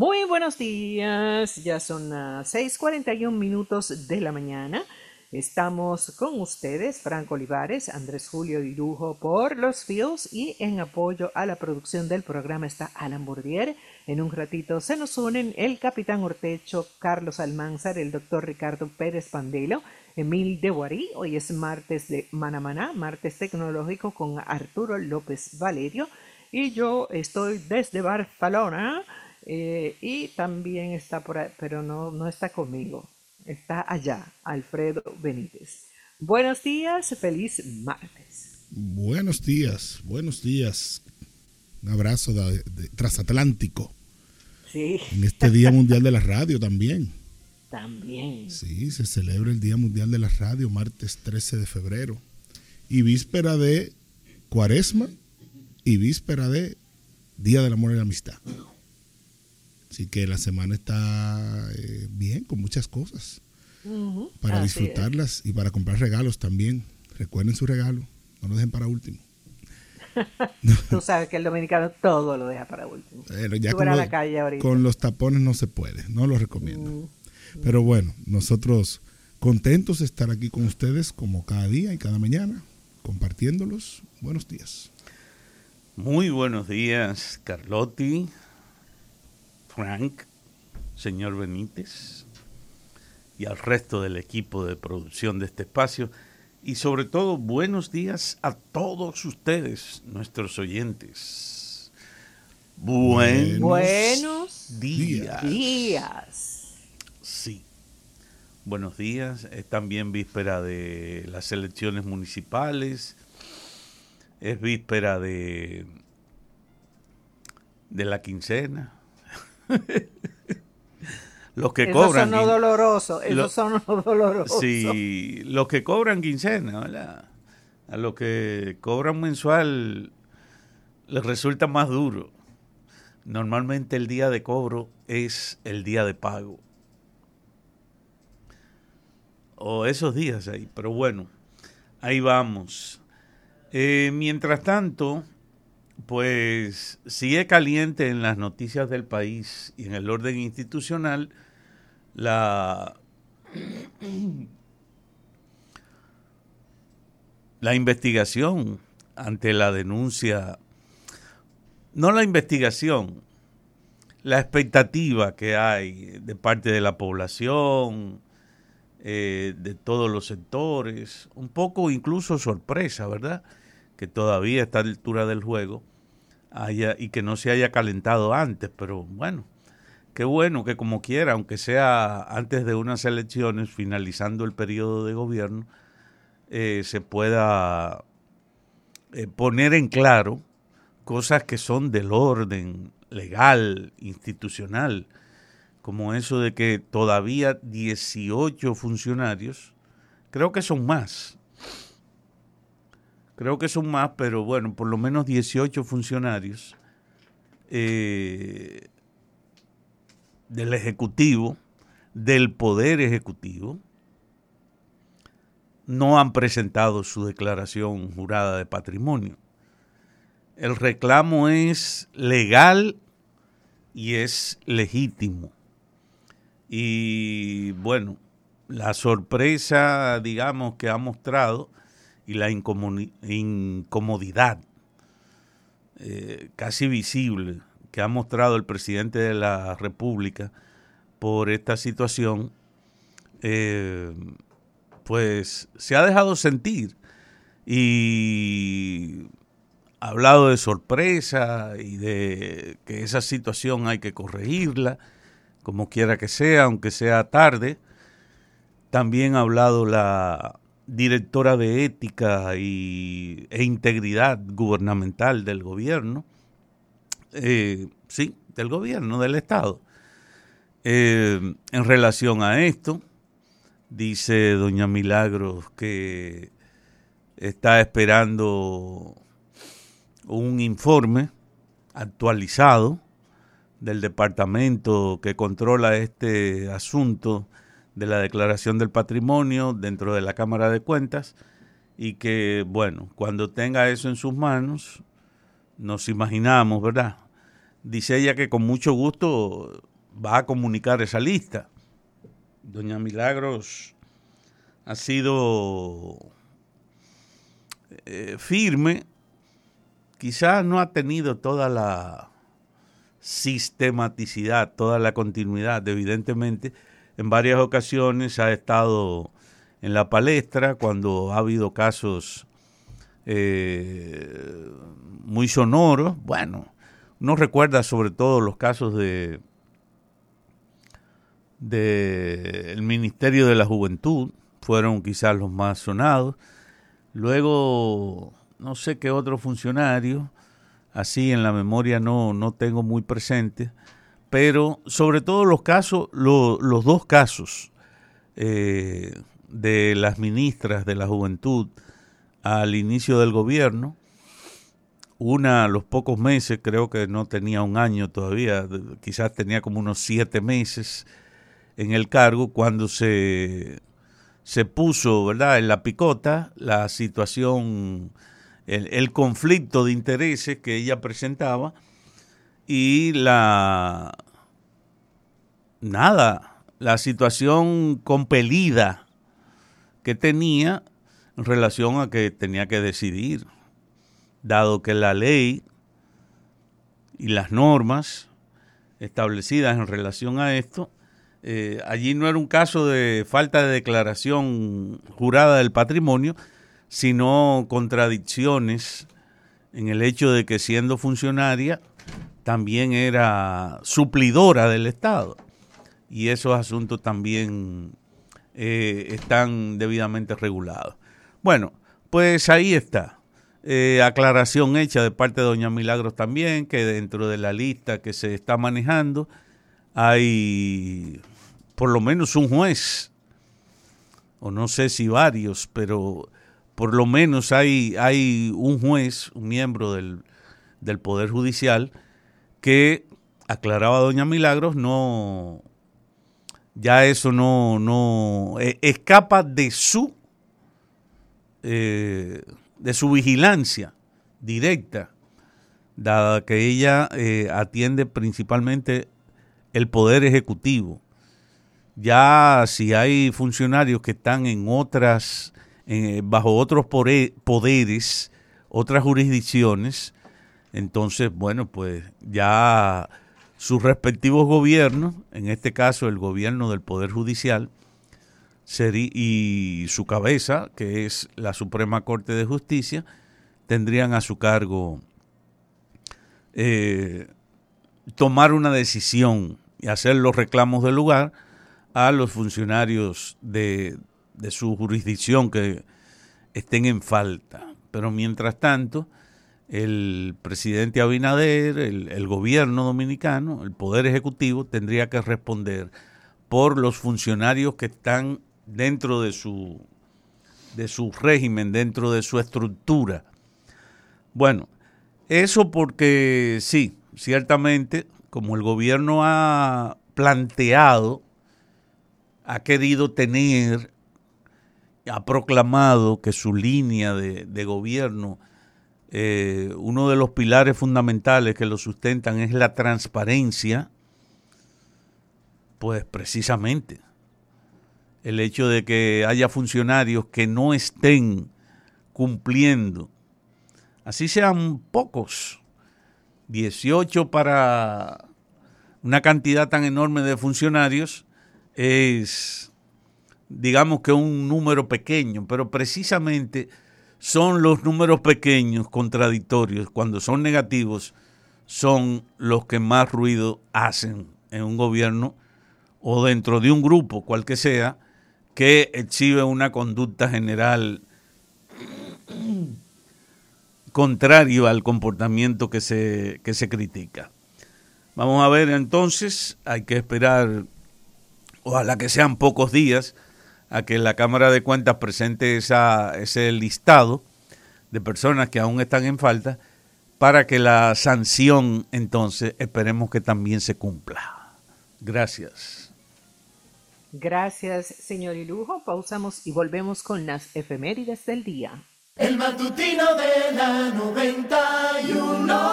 Muy buenos días, ya son las 6:41 minutos de la mañana. Estamos con ustedes, Franco Olivares, Andrés Julio Irujo por los Fields y en apoyo a la producción del programa está Alan Bourdier. En un ratito se nos unen el capitán Ortecho, Carlos Almanzar, el doctor Ricardo Pérez Pandelo, Emil de Guarí. Hoy es martes de Manamaná, martes tecnológico con Arturo López Valerio. Y yo estoy desde Barcelona eh, y también está por ahí, pero no, no está conmigo está allá, Alfredo Benítez. Buenos días, feliz martes. Buenos días, buenos días. Un abrazo de, transatlántico. Sí. En este Día Mundial de la Radio también. También. Sí, se celebra el Día Mundial de la Radio, martes 13 de febrero. Y víspera de Cuaresma y víspera de Día del Amor y la Amistad. Así que la semana está eh, bien, con muchas cosas. Para disfrutarlas y para comprar regalos también. Recuerden su regalo, no lo dejen para último. Tú sabes que el dominicano todo lo deja para último. ya con, la calle con, los tapones no se puede, no lo recomiendo. Pero bueno, nosotros contentos de estar aquí con ustedes como cada día y cada mañana, compartiéndolos. Buenos días. Muy buenos días, Carlotti, Frank, señor Benítez y al resto del equipo de producción de este espacio y sobre todo buenos días a todos ustedes, nuestros oyentes. buenos días. días. Sí. Buenos días. Es también víspera de las elecciones municipales. Es víspera de de la quincena los que cobran. Son dolorosos, esos son dolorosos. Sí, los que cobran quincena, ¿verdad? A los que cobran mensual les resulta más duro. Normalmente el día de cobro es el día de pago. O esos días ahí, pero bueno, ahí vamos. Eh, mientras tanto, pues sigue caliente en las noticias del país y en el orden institucional la, la investigación ante la denuncia, no la investigación, la expectativa que hay de parte de la población, eh, de todos los sectores, un poco incluso sorpresa, ¿verdad? Que todavía está a la altura del juego haya, y que no se haya calentado antes, pero bueno, qué bueno que como quiera, aunque sea antes de unas elecciones, finalizando el periodo de gobierno, eh, se pueda eh, poner en claro cosas que son del orden legal, institucional, como eso de que todavía 18 funcionarios, creo que son más, creo que son más, pero bueno, por lo menos 18 funcionarios eh, del Ejecutivo, del Poder Ejecutivo, no han presentado su declaración jurada de patrimonio. El reclamo es legal y es legítimo. Y bueno, la sorpresa, digamos, que ha mostrado y la incomodidad eh, casi visible que ha mostrado el presidente de la República por esta situación, eh, pues se ha dejado sentir y ha hablado de sorpresa y de que esa situación hay que corregirla, como quiera que sea, aunque sea tarde. También ha hablado la directora de ética y, e integridad gubernamental del gobierno, eh, sí, del gobierno, del Estado. Eh, en relación a esto, dice doña Milagros que está esperando un informe actualizado del departamento que controla este asunto de la declaración del patrimonio dentro de la Cámara de Cuentas y que, bueno, cuando tenga eso en sus manos, nos imaginamos, ¿verdad?, dice ella que con mucho gusto va a comunicar esa lista. Doña Milagros ha sido eh, firme, quizás no ha tenido toda la sistematicidad, toda la continuidad, evidentemente, en varias ocasiones ha estado en la palestra cuando ha habido casos eh, muy sonoros. Bueno, uno recuerda sobre todo los casos de del Ministerio de la Juventud, fueron quizás los más sonados. Luego, no sé qué otro funcionario, así en la memoria no, no tengo muy presente, pero sobre todo los casos, los dos casos eh, de las ministras de la juventud al inicio del gobierno, una a los pocos meses, creo que no tenía un año todavía, quizás tenía como unos siete meses en el cargo, cuando se, se puso ¿verdad? en la picota la situación, el, el conflicto de intereses que ella presentaba y la, nada, la situación compelida que tenía en relación a que tenía que decidir, dado que la ley y las normas establecidas en relación a esto, eh, allí no era un caso de falta de declaración jurada del patrimonio, sino contradicciones en el hecho de que siendo funcionaria también era suplidora del Estado. Y esos asuntos también eh, están debidamente regulados. Bueno, pues ahí está. Eh, aclaración hecha de parte de doña Milagros también, que dentro de la lista que se está manejando hay por lo menos un juez, o no sé si varios, pero por lo menos hay, hay un juez, un miembro del, del Poder Judicial, que aclaraba doña Milagros, no, ya eso no, no eh, escapa de su eh, de su vigilancia directa, dada que ella eh, atiende principalmente el poder ejecutivo. Ya si hay funcionarios que están en otras, bajo otros poderes, otras jurisdicciones, entonces, bueno, pues ya sus respectivos gobiernos, en este caso el gobierno del Poder Judicial, y su cabeza, que es la Suprema Corte de Justicia, tendrían a su cargo eh, tomar una decisión y hacer los reclamos del lugar a los funcionarios de, de su jurisdicción que estén en falta. Pero mientras tanto, el presidente Abinader, el, gobierno dominicano, el Poder Ejecutivo, tendría que responder por los funcionarios que están dentro de su, de su régimen, dentro de su estructura. Bueno, eso porque sí, ciertamente, como el gobierno ha planteado, ha querido tener, ha proclamado que su línea de, de gobierno eh, uno de los pilares fundamentales que lo sustentan es la transparencia, pues precisamente el hecho de que haya funcionarios que no estén cumpliendo, así sean pocos, 18 para una cantidad tan enorme de funcionarios, es digamos que un número pequeño, pero precisamente son los números pequeños, contradictorios, cuando son negativos, son los que más ruido hacen en un gobierno o dentro de un grupo, cual que sea, que exhibe una conducta general contrario al comportamiento que se, que se critica. Vamos a ver entonces, hay que esperar, ojalá que sean pocos días, a que la Cámara de Cuentas presente esa, ese listado de personas que aún están en falta para que la sanción entonces esperemos que también se cumpla. Gracias. Gracias, señor Ilujo. Pausamos y volvemos con las efemérides del día. El matutino de la 91.